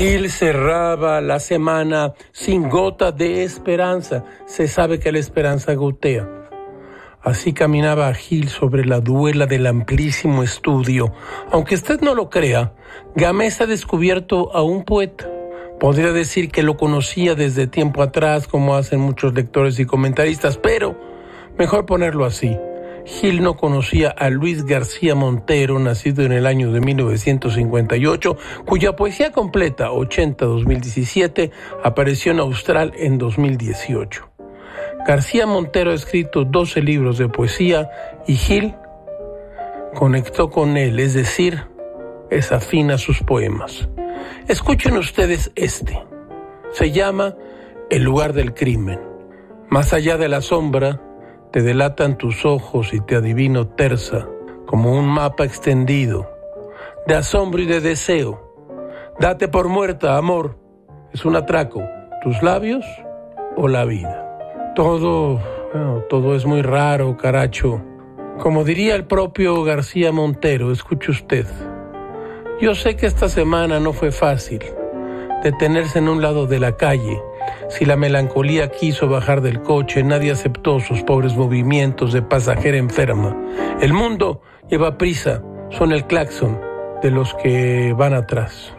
Gil cerraba la semana sin gota de esperanza. Se sabe que la esperanza gotea. Así caminaba Gil sobre la duela del amplísimo estudio. Aunque usted no lo crea, Gamés ha descubierto a un poeta. Podría decir que lo conocía desde tiempo atrás, como hacen muchos lectores y comentaristas, pero mejor ponerlo así. Gil no conocía a Luis García Montero, nacido en el año de 1958, cuya poesía completa, 80-2017, apareció en Austral en 2018. García Montero ha escrito 12 libros de poesía y Gil conectó con él, es decir, es afín a sus poemas. Escuchen ustedes este. Se llama El lugar del crimen. Más allá de la sombra, te delatan tus ojos y te adivino tersa, como un mapa extendido, de asombro y de deseo. Date por muerta, amor. Es un atraco. ¿Tus labios o la vida? Todo, todo es muy raro, caracho. Como diría el propio García Montero, escuche usted. Yo sé que esta semana no fue fácil detenerse en un lado de la calle si la melancolía quiso bajar del coche, nadie aceptó sus pobres movimientos de pasajera enferma. El mundo lleva prisa, son el claxon de los que van atrás.